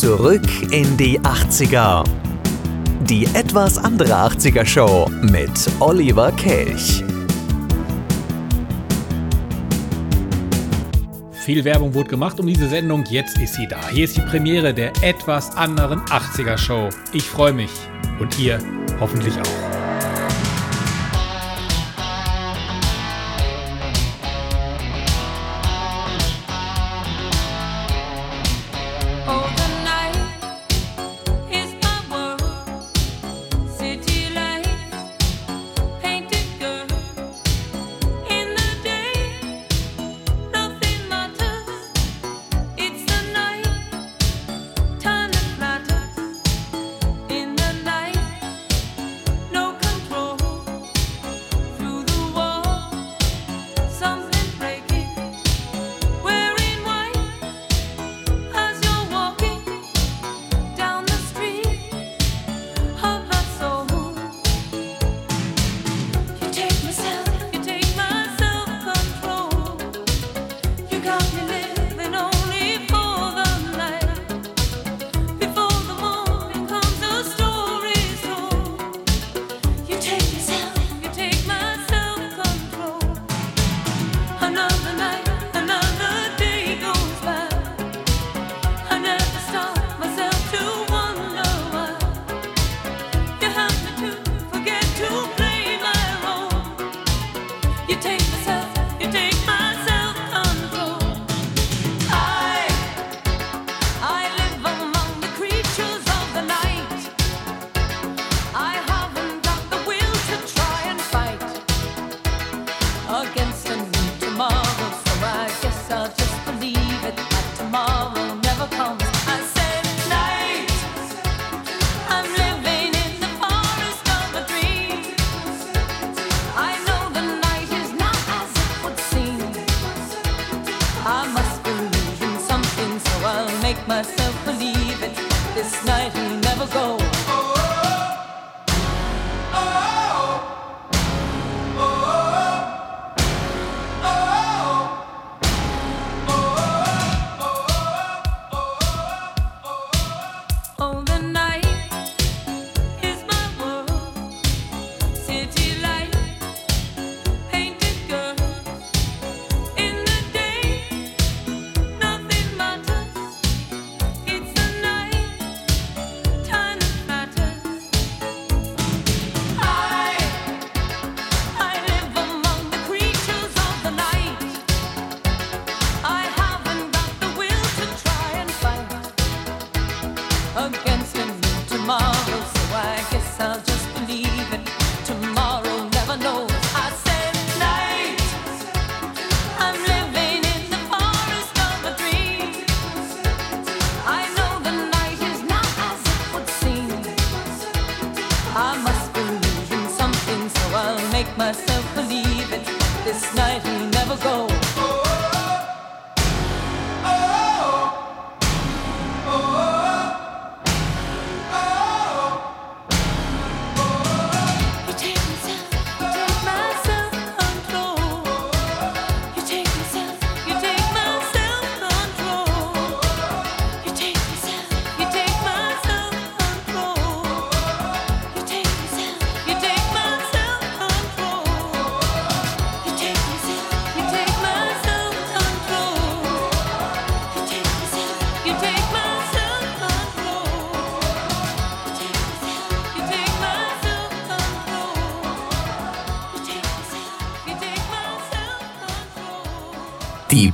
Zurück in die 80er. Die etwas andere 80er Show mit Oliver Kelch. Viel Werbung wurde gemacht um diese Sendung, jetzt ist sie da. Hier ist die Premiere der etwas anderen 80er Show. Ich freue mich und ihr hoffentlich auch.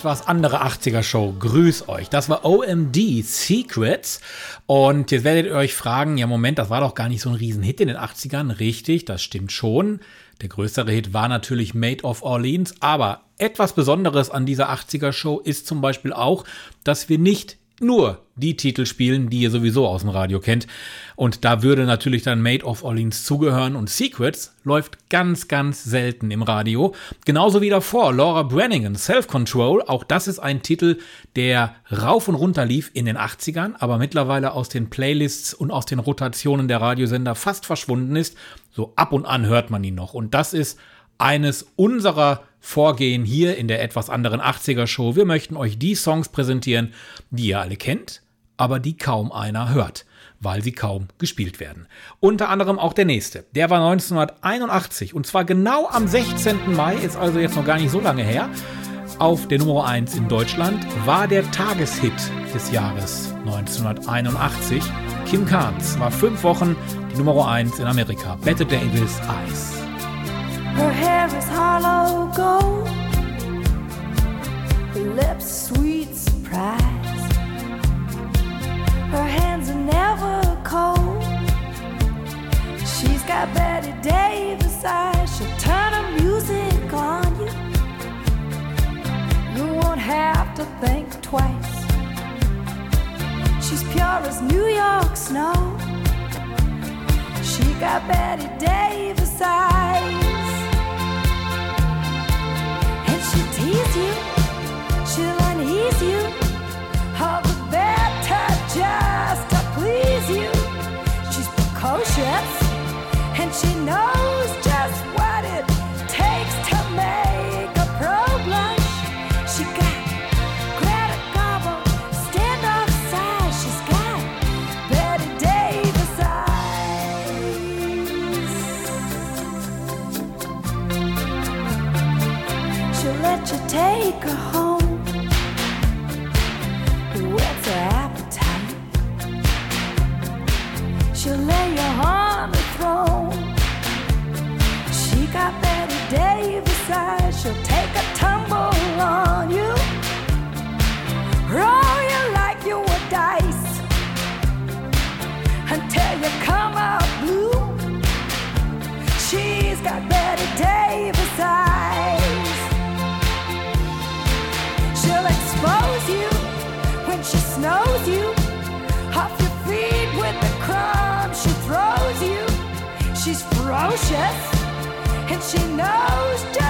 Etwas andere 80er Show. Grüß euch. Das war OMD Secrets. Und jetzt werdet ihr euch fragen, ja Moment, das war doch gar nicht so ein Riesenhit in den 80ern. Richtig, das stimmt schon. Der größere Hit war natürlich Made of Orleans, aber etwas Besonderes an dieser 80er Show ist zum Beispiel auch, dass wir nicht nur die Titel spielen, die ihr sowieso aus dem Radio kennt. Und da würde natürlich dann Made of Orleans zugehören und Secrets läuft ganz, ganz selten im Radio. Genauso wie davor Laura Brannigan, Self Control. Auch das ist ein Titel, der rauf und runter lief in den 80ern, aber mittlerweile aus den Playlists und aus den Rotationen der Radiosender fast verschwunden ist. So ab und an hört man ihn noch. Und das ist eines unserer Vorgehen hier in der etwas anderen 80er Show. Wir möchten euch die Songs präsentieren, die ihr alle kennt, aber die kaum einer hört, weil sie kaum gespielt werden. Unter anderem auch der nächste. Der war 1981 und zwar genau am 16. Mai, ist also jetzt noch gar nicht so lange her. Auf der Nummer 1 in Deutschland war der Tageshit des Jahres 1981. Kim Carnes war fünf Wochen die Nummer 1 in Amerika. Bette Davis Eyes. Is hollow gold, her lips sweet surprise. Her hands are never cold. She's got Betty Davis eyes. She'll turn her music on you. You won't have to think twice. She's pure as New York snow. She got Betty Davis eyes. You, she'll unease you. All the better just to please you. She's precocious, and she knows and she knows just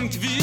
Nacht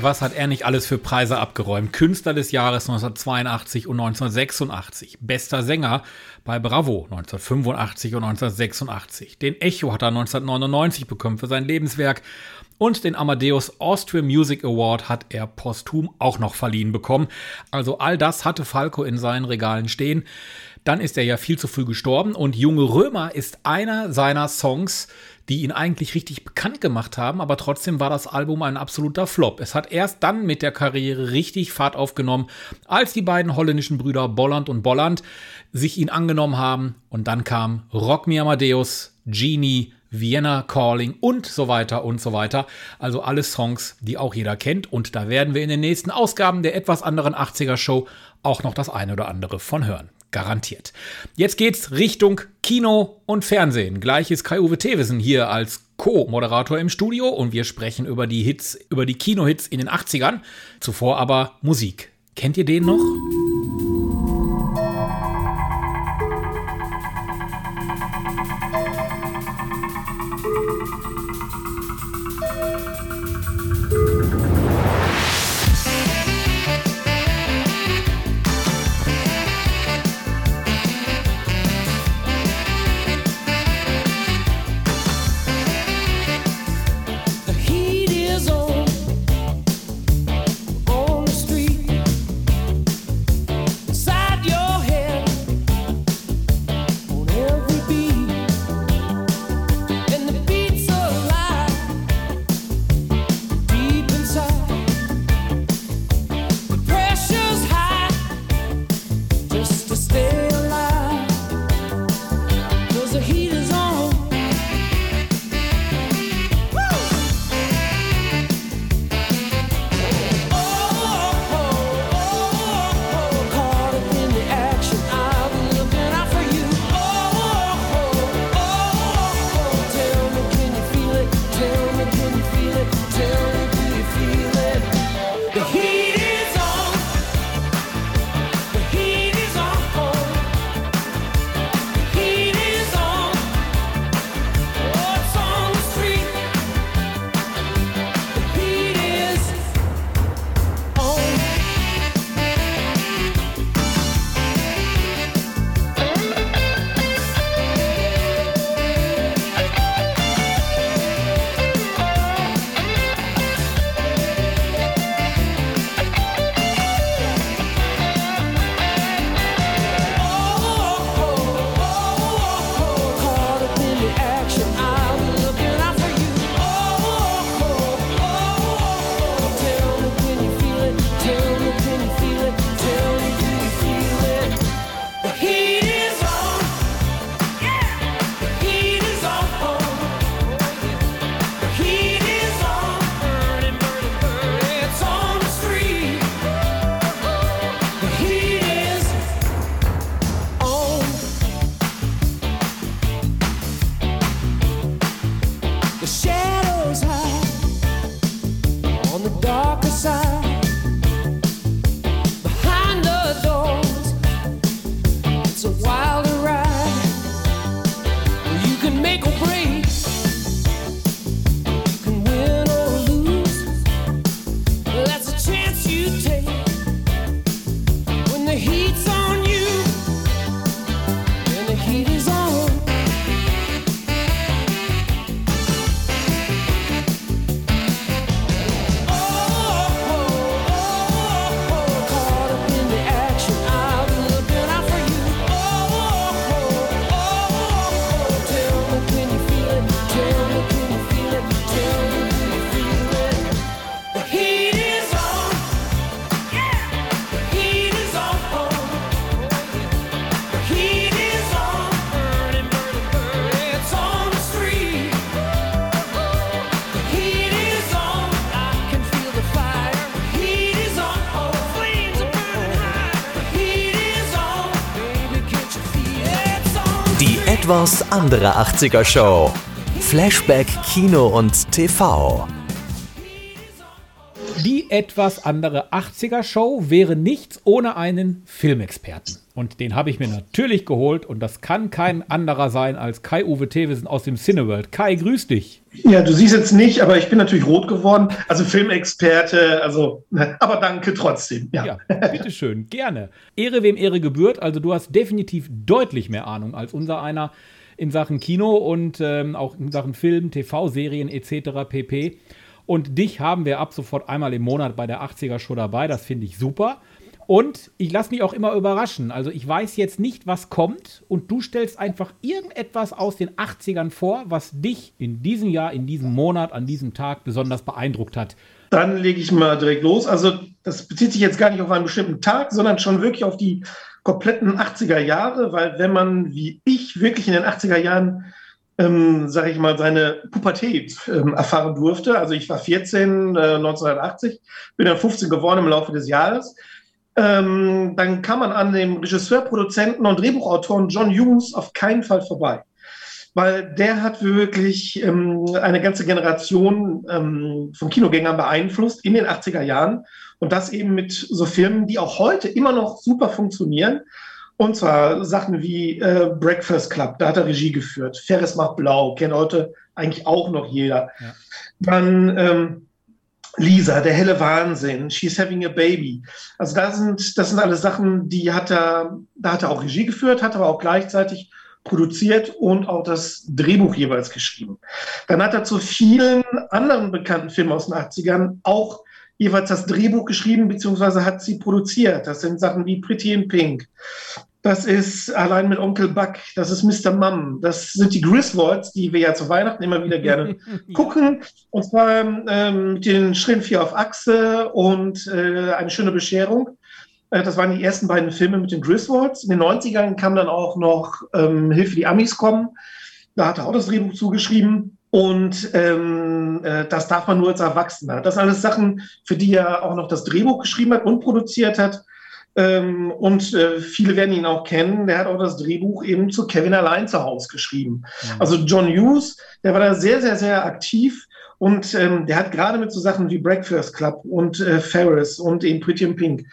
Was hat er nicht alles für Preise abgeräumt? Künstler des Jahres 1982 und 1986. Bester Sänger bei Bravo 1985 und 1986. Den Echo hat er 1999 bekommen für sein Lebenswerk. Und den Amadeus Austria Music Award hat er posthum auch noch verliehen bekommen. Also all das hatte Falco in seinen Regalen stehen. Dann ist er ja viel zu früh gestorben und Junge Römer ist einer seiner Songs, die ihn eigentlich richtig bekannt gemacht haben, aber trotzdem war das Album ein absoluter Flop. Es hat erst dann mit der Karriere richtig Fahrt aufgenommen, als die beiden holländischen Brüder Bolland und Bolland sich ihn angenommen haben und dann kam Rock Me Amadeus, Genie, Vienna Calling und so weiter und so weiter. Also alle Songs, die auch jeder kennt und da werden wir in den nächsten Ausgaben der etwas anderen 80er Show auch noch das eine oder andere von hören. Garantiert. Jetzt geht's Richtung Kino und Fernsehen. Gleich ist Kai-Uwe Thewissen hier als Co-Moderator im Studio und wir sprechen über die Hits, über die Kinohits in den 80ern. Zuvor aber Musik. Kennt ihr den noch? Etwas andere 80er Show. Flashback Kino und TV. Die etwas andere 80er Show wäre nichts ohne einen Filmexperten. Und den habe ich mir natürlich geholt und das kann kein anderer sein als Kai-Uwe Thewesen aus dem Cineworld. Kai, grüß dich. Ja, du siehst jetzt nicht, aber ich bin natürlich rot geworden. Also Filmexperte, also, ne, aber danke trotzdem. Ja. Ja, bitteschön, gerne. Ehre wem Ehre gebührt. Also du hast definitiv deutlich mehr Ahnung als unser einer in Sachen Kino und ähm, auch in Sachen Film, TV-Serien etc. pp. Und dich haben wir ab sofort einmal im Monat bei der 80er Show dabei. Das finde ich super. Und ich lasse mich auch immer überraschen. Also ich weiß jetzt nicht, was kommt und du stellst einfach irgendetwas aus den 80ern vor, was dich in diesem Jahr, in diesem Monat, an diesem Tag besonders beeindruckt hat. Dann lege ich mal direkt los. Also das bezieht sich jetzt gar nicht auf einen bestimmten Tag, sondern schon wirklich auf die kompletten 80er Jahre, weil wenn man wie ich wirklich in den 80er Jahren, ähm, sage ich mal, seine Pubertät ähm, erfahren durfte, also ich war 14, äh, 1980, bin dann 15 geworden im Laufe des Jahres, ähm, dann kann man an dem Regisseur, Produzenten und Drehbuchautoren John Hughes auf keinen Fall vorbei. Weil der hat wirklich ähm, eine ganze Generation ähm, von Kinogängern beeinflusst in den 80er Jahren. Und das eben mit so Filmen, die auch heute immer noch super funktionieren. Und zwar Sachen wie äh, Breakfast Club, da hat er Regie geführt. Ferris macht blau, kennt heute eigentlich auch noch jeder. Ja. Dann ähm, Lisa, der helle Wahnsinn, She's Having a Baby. Also da sind, das sind alles Sachen, die hat er, da hat er auch Regie geführt, hat aber auch gleichzeitig produziert und auch das Drehbuch jeweils geschrieben. Dann hat er zu vielen anderen bekannten Filmen aus den 80ern auch jeweils das Drehbuch geschrieben, beziehungsweise hat sie produziert. Das sind Sachen wie Pretty in Pink. Das ist allein mit Onkel Buck. Das ist Mr. Mum. Das sind die Griswolds, die wir ja zu Weihnachten immer wieder gerne gucken. Und zwar ähm, mit den Schrillen vier auf Achse und äh, eine schöne Bescherung. Äh, das waren die ersten beiden Filme mit den Griswolds. In den 90ern kam dann auch noch ähm, Hilfe, die Amis kommen. Da hat er auch das Drehbuch zugeschrieben. Und ähm, äh, das darf man nur als Erwachsener. Das sind alles Sachen, für die er auch noch das Drehbuch geschrieben hat und produziert hat. Ähm, und äh, viele werden ihn auch kennen. Der hat auch das Drehbuch eben zu Kevin allein zu Hause geschrieben. Also John Hughes, der war da sehr, sehr, sehr aktiv. Und ähm, der hat gerade mit so Sachen wie Breakfast Club und äh, Ferris und eben Pretty in Pink,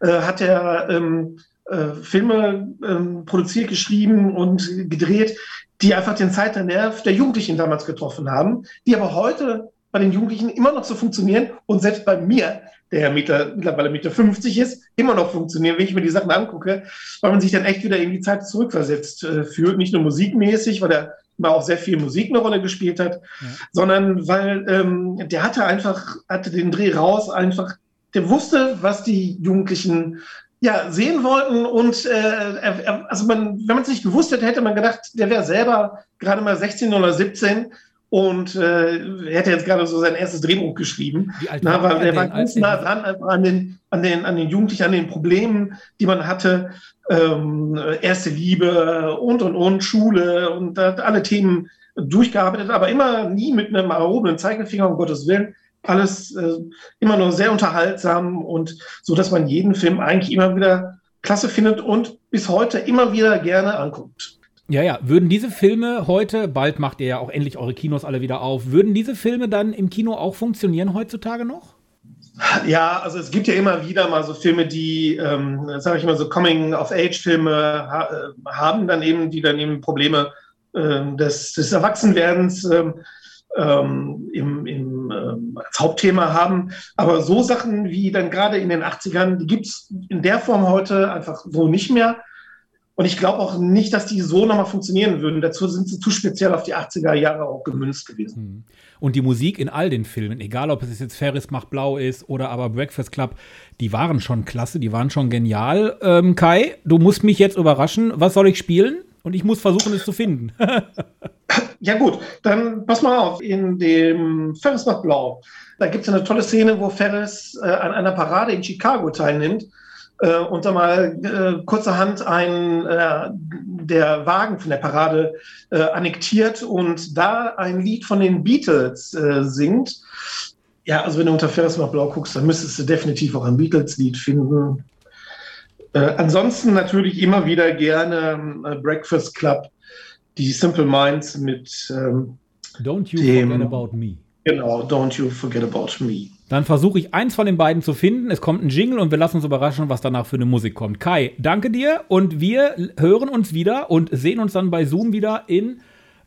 äh, hat er ähm, äh, Filme ähm, produziert, geschrieben und gedreht, die einfach den Zeitnerv der Jugendlichen damals getroffen haben, die aber heute bei den Jugendlichen immer noch so funktionieren und selbst bei mir, der ja Meter, mittlerweile Meter 50 ist, immer noch funktionieren, wenn ich mir die Sachen angucke, weil man sich dann echt wieder in die Zeit zurückversetzt äh, fühlt. Nicht nur musikmäßig, weil er immer auch sehr viel Musik eine Rolle gespielt hat, sondern weil ähm, der hatte einfach, hatte den Dreh raus, einfach, der wusste, was die Jugendlichen ja, sehen wollten und äh, also man, wenn man es nicht gewusst hätte, hätte man gedacht, der wäre selber gerade mal 16 oder 17 und äh, hätte jetzt gerade so sein erstes Drehbuch geschrieben. Na, war weil er war ganz nah dran an den, an, den, an den Jugendlichen, an den Problemen, die man hatte. Ähm, erste Liebe und und und Schule und da hat alle Themen durchgearbeitet, aber immer nie mit einem erhobenen Zeigefinger, um Gottes Willen. Alles äh, immer nur sehr unterhaltsam und so, dass man jeden Film eigentlich immer wieder klasse findet und bis heute immer wieder gerne anguckt. Ja, ja. Würden diese Filme heute, bald macht ihr ja auch endlich eure Kinos alle wieder auf, würden diese Filme dann im Kino auch funktionieren heutzutage noch? Ja, also es gibt ja immer wieder mal so Filme, die, ähm, sage ich mal, so Coming-of-Age-Filme ha äh, haben, dann eben, die dann eben Probleme ähm, des, des Erwachsenwerdens ähm, ähm, im, im ähm, als Hauptthema haben. Aber so Sachen wie dann gerade in den 80ern, die gibt es in der Form heute einfach so nicht mehr. Und ich glaube auch nicht, dass die so nochmal funktionieren würden. Dazu sind sie zu speziell auf die 80er Jahre auch gemünzt gewesen. Und die Musik in all den Filmen, egal ob es jetzt Ferris macht blau ist oder aber Breakfast Club, die waren schon klasse, die waren schon genial. Ähm, Kai, du musst mich jetzt überraschen. Was soll ich spielen? Und ich muss versuchen, es zu finden. Ja gut, dann pass mal auf. In dem Ferris macht blau, da gibt es eine tolle Szene, wo Ferris äh, an einer Parade in Chicago teilnimmt äh, und da mal äh, kurzerhand ein, äh, der Wagen von der Parade äh, annektiert und da ein Lied von den Beatles äh, singt. Ja, also wenn du unter Ferris macht blau guckst, dann müsstest du definitiv auch ein Beatles-Lied finden. Äh, ansonsten natürlich immer wieder gerne Breakfast Club, die Simple Minds mit, ähm, Don't you Dem- forget about me. Genau, Don't You Forget About Me. Dann versuche ich eins von den beiden zu finden. Es kommt ein Jingle und wir lassen uns überraschen, was danach für eine Musik kommt. Kai, danke dir und wir hören uns wieder und sehen uns dann bei Zoom wieder in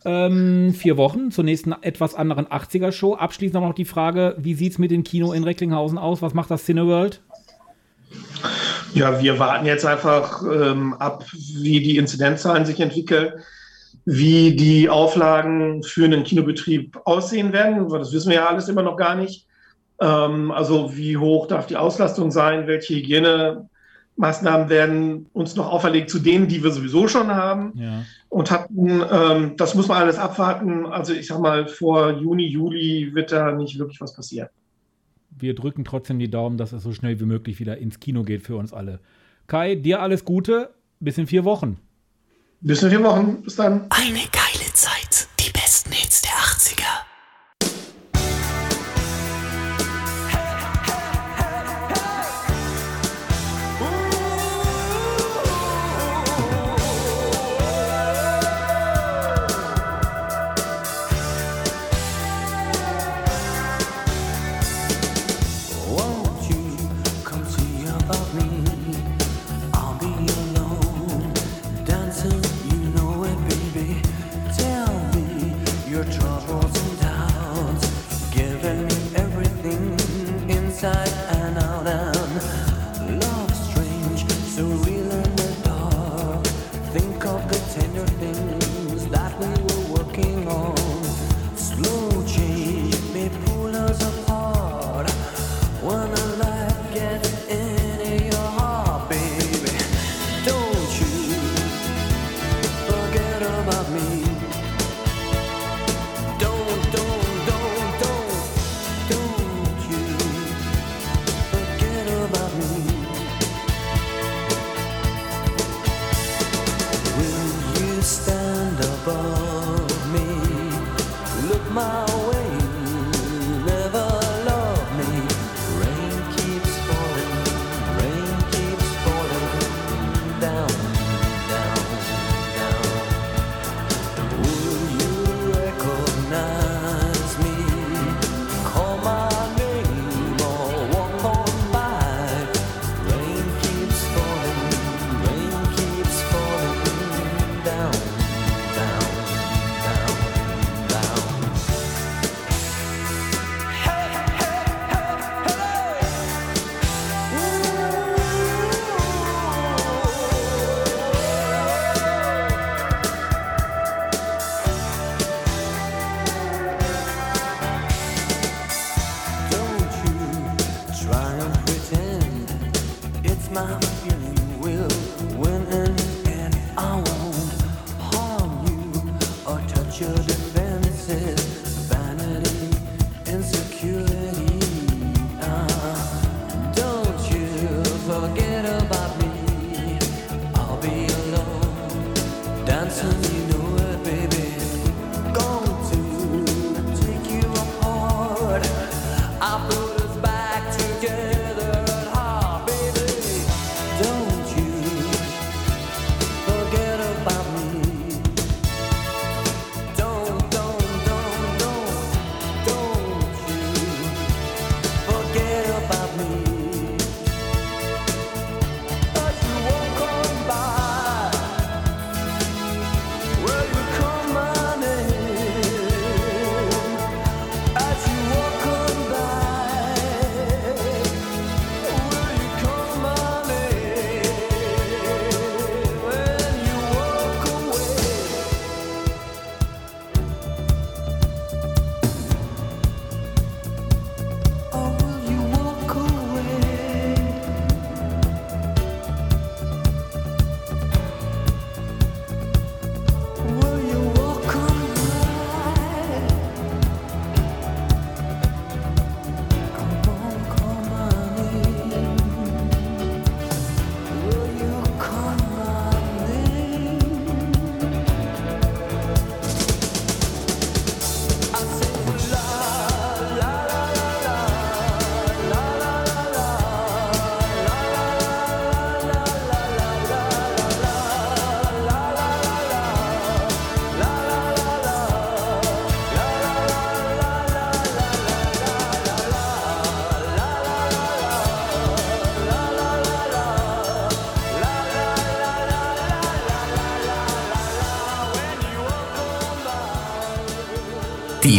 ähm, vier Wochen zur nächsten etwas anderen 80er-Show. Abschließend noch die Frage, wie sieht's mit dem Kino in Recklinghausen aus? Was macht das Cineworld? Ja, wir warten jetzt einfach ähm, ab, wie die Inzidenzzahlen sich entwickeln, wie die Auflagen für einen Kinobetrieb aussehen werden. Das wissen wir ja alles immer noch gar nicht. Ähm, also wie hoch darf die Auslastung sein? Welche Hygienemaßnahmen werden uns noch auferlegt zu denen, die wir sowieso schon haben? Ja. Und hatten, ähm, das muss man alles abwarten. Also ich sag mal, vor Juni, Juli wird da nicht wirklich was passieren. Wir drücken trotzdem die Daumen, dass es so schnell wie möglich wieder ins Kino geht für uns alle. Kai, dir alles Gute. Bis in vier Wochen. Bis in vier Wochen. Bis dann. Eine geile Zeit.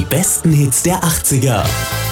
Besten Hits der 80er.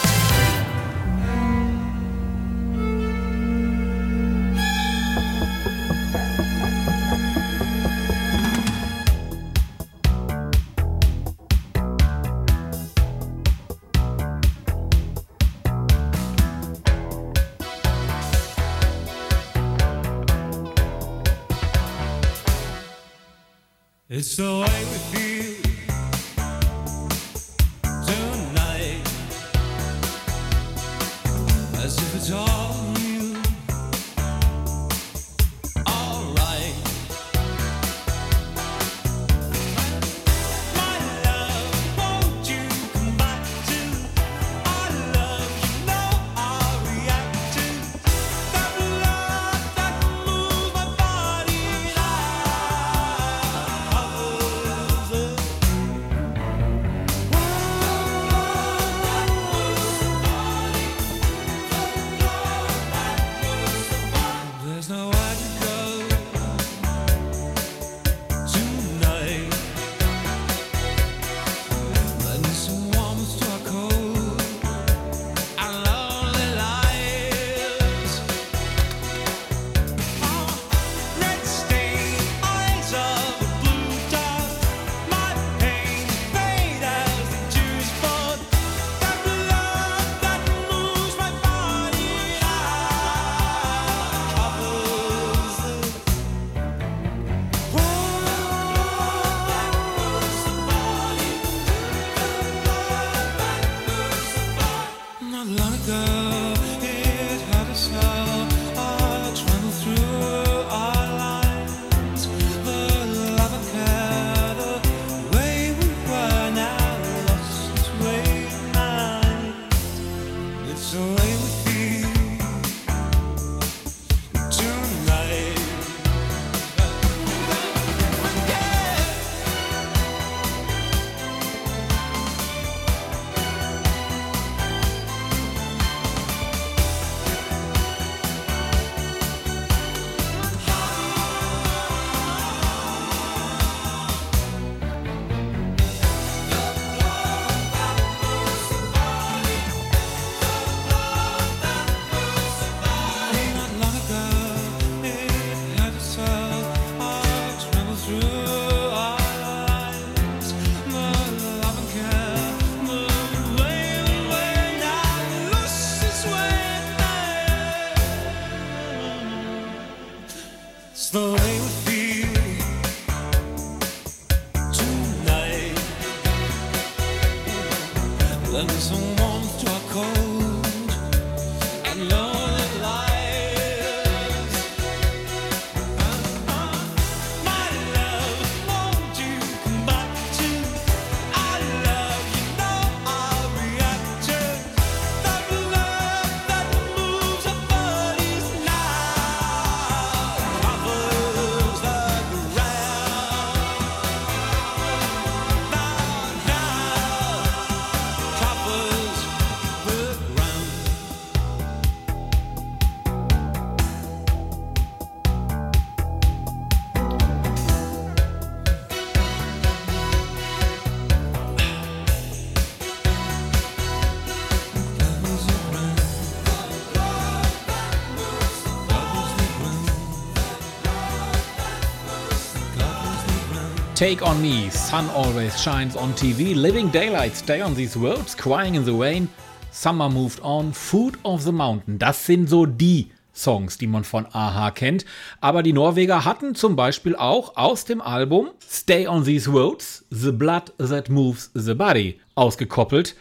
Take on Me, Sun Always Shines on TV, Living Daylight, Stay on These Roads, Crying in the Rain, Summer Moved On, Food of the Mountain. Das sind so die Songs, die man von Aha kennt. Aber die Norweger hatten zum Beispiel auch aus dem Album Stay on These Roads, The Blood That Moves the Body ausgekoppelt.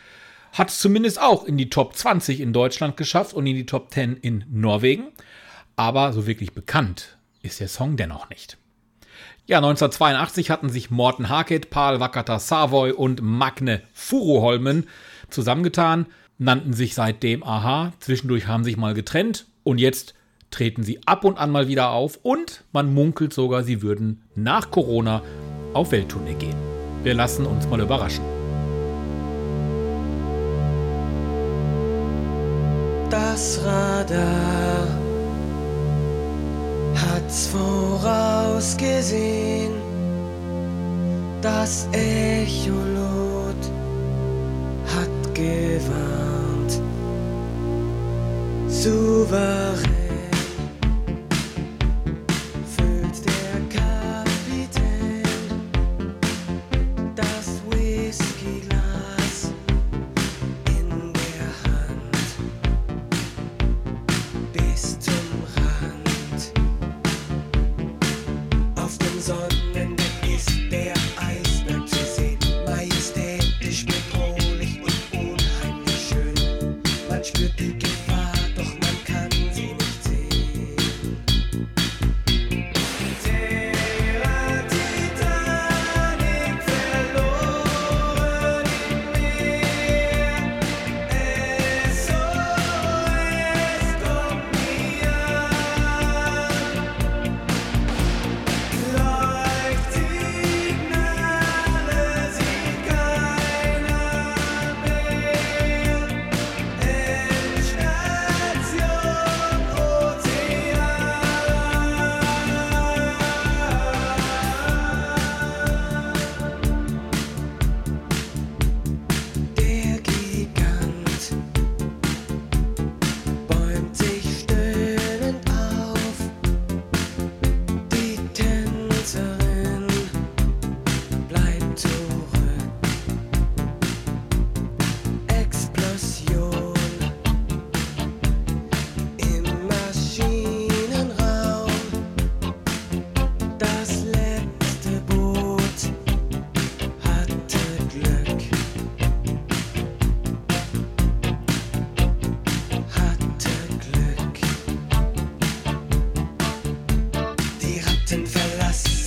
Hat es zumindest auch in die Top 20 in Deutschland geschafft und in die Top 10 in Norwegen. Aber so wirklich bekannt ist der Song dennoch nicht. Ja, 1982 hatten sich Morten Harket, Paul Wakata Savoy und Magne Furuholmen zusammengetan, nannten sich seitdem Aha. Zwischendurch haben sich mal getrennt und jetzt treten sie ab und an mal wieder auf und man munkelt sogar, sie würden nach Corona auf Welttournee gehen. Wir lassen uns mal überraschen. Das Radar hat's vorausgesehen, das Echolot hat gewarnt, souverän.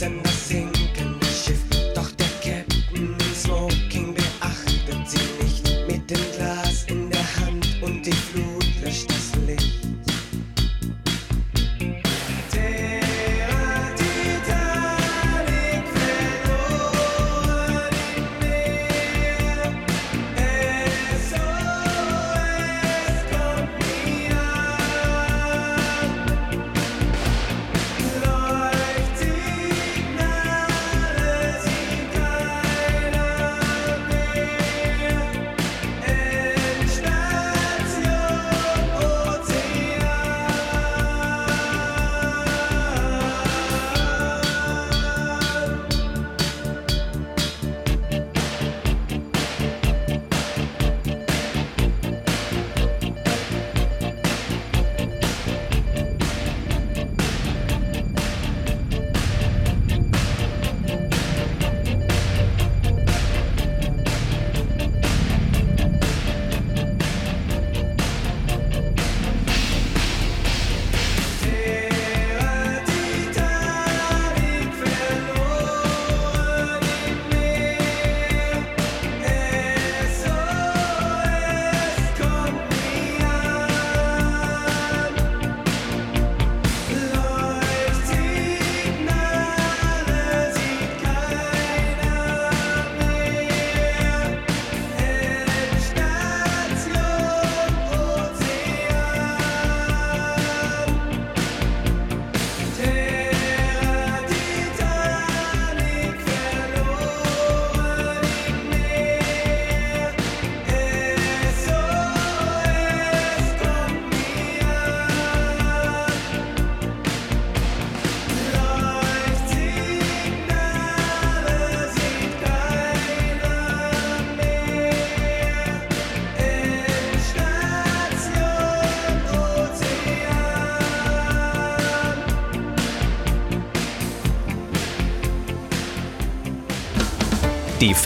and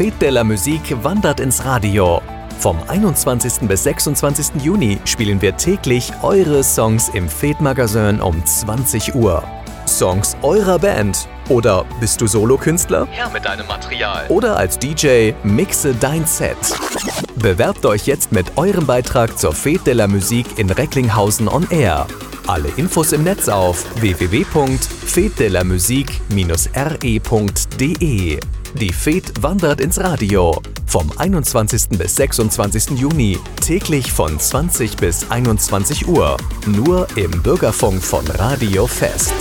Fete de la Musique wandert ins Radio. Vom 21. bis 26. Juni spielen wir täglich eure Songs im Fete Magazin um 20 Uhr. Songs eurer Band. Oder bist du Solokünstler? Her mit deinem Material. Oder als DJ mixe dein Set. Bewerbt euch jetzt mit eurem Beitrag zur Fete de la Musique in Recklinghausen on Air. Alle Infos im Netz auf www.fetdelamusique-re.de. Die Fete wandert ins Radio. Vom 21. bis 26. Juni, täglich von 20 bis 21 Uhr. Nur im Bürgerfunk von Radio Fest.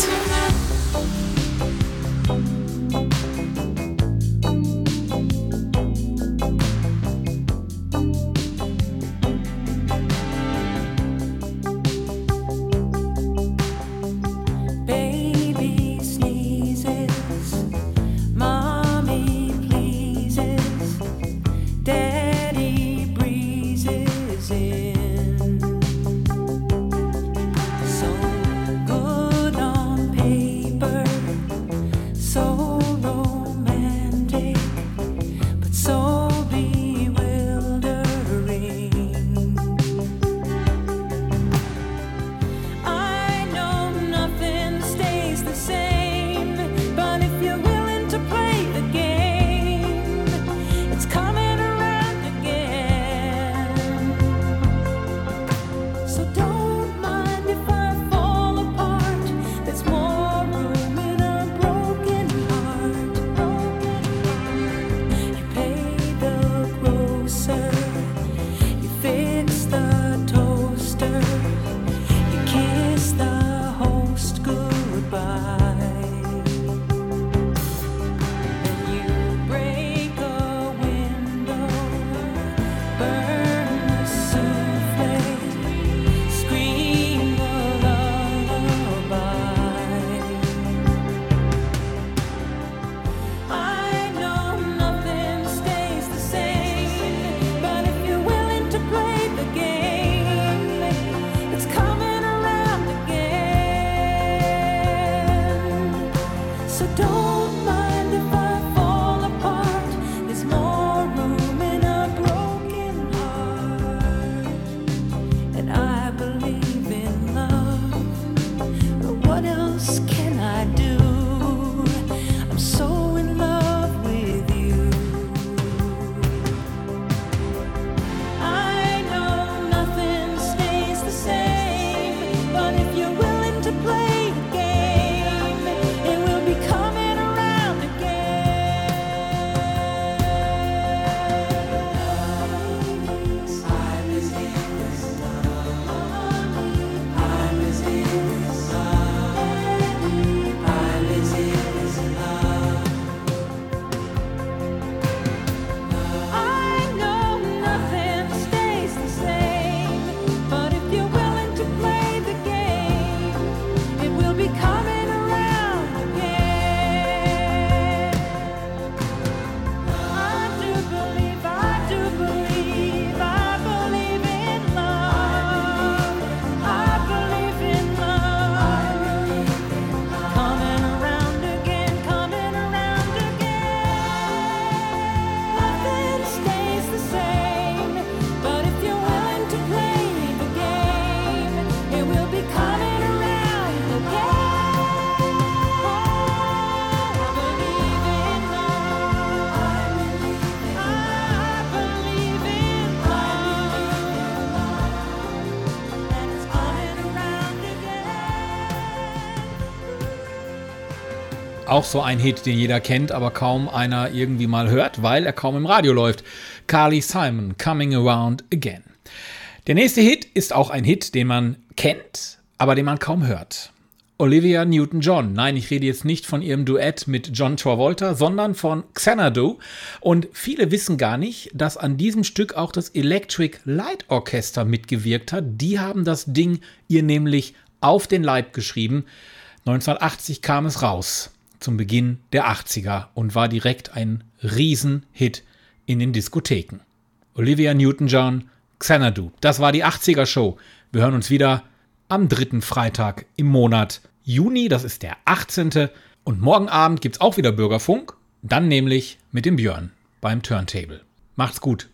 Auch so ein Hit, den jeder kennt, aber kaum einer irgendwie mal hört, weil er kaum im Radio läuft. Carly Simon, Coming Around Again. Der nächste Hit ist auch ein Hit, den man kennt, aber den man kaum hört. Olivia Newton-John. Nein, ich rede jetzt nicht von ihrem Duett mit John Travolta, sondern von Xanadu. Und viele wissen gar nicht, dass an diesem Stück auch das Electric Light Orchestra mitgewirkt hat. Die haben das Ding ihr nämlich auf den Leib geschrieben. 1980 kam es raus, zum Beginn der 80er und war direkt ein Riesenhit in den Diskotheken. Olivia Newton-John, Xanadu. Das war die 80er Show. Wir hören uns wieder am dritten Freitag im Monat Juni, das ist der 18. Und morgen Abend gibt es auch wieder Bürgerfunk, dann nämlich mit dem Björn beim Turntable. Macht's gut.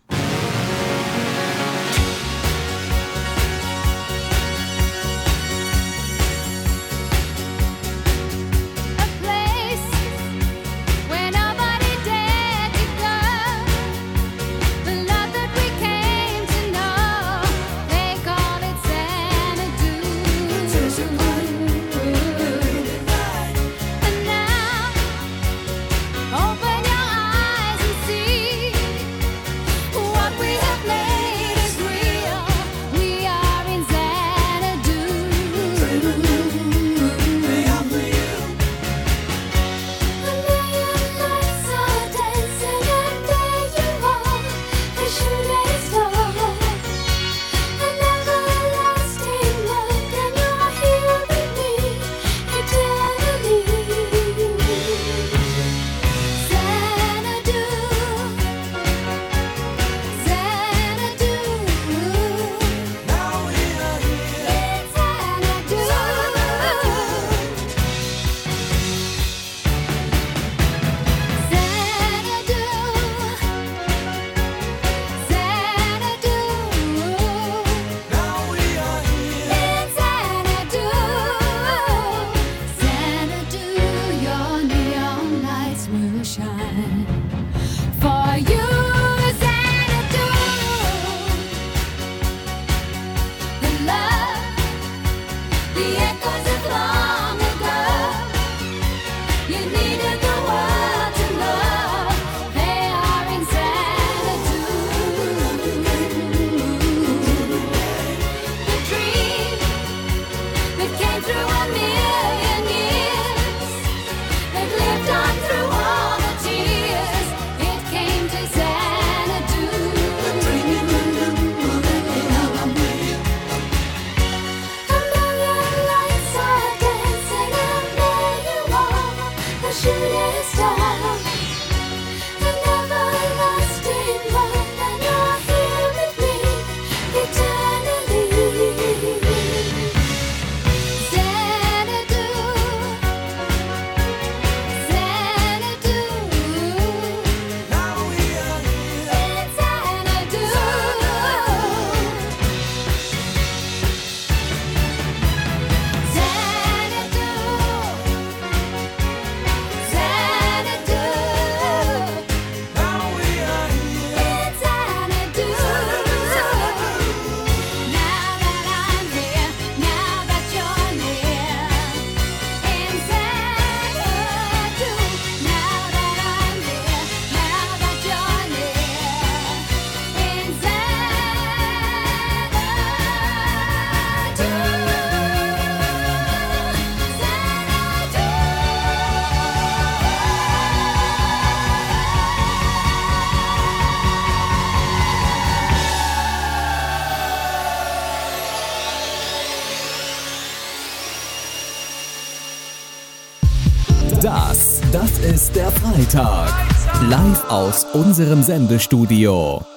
Unserem Sendestudio.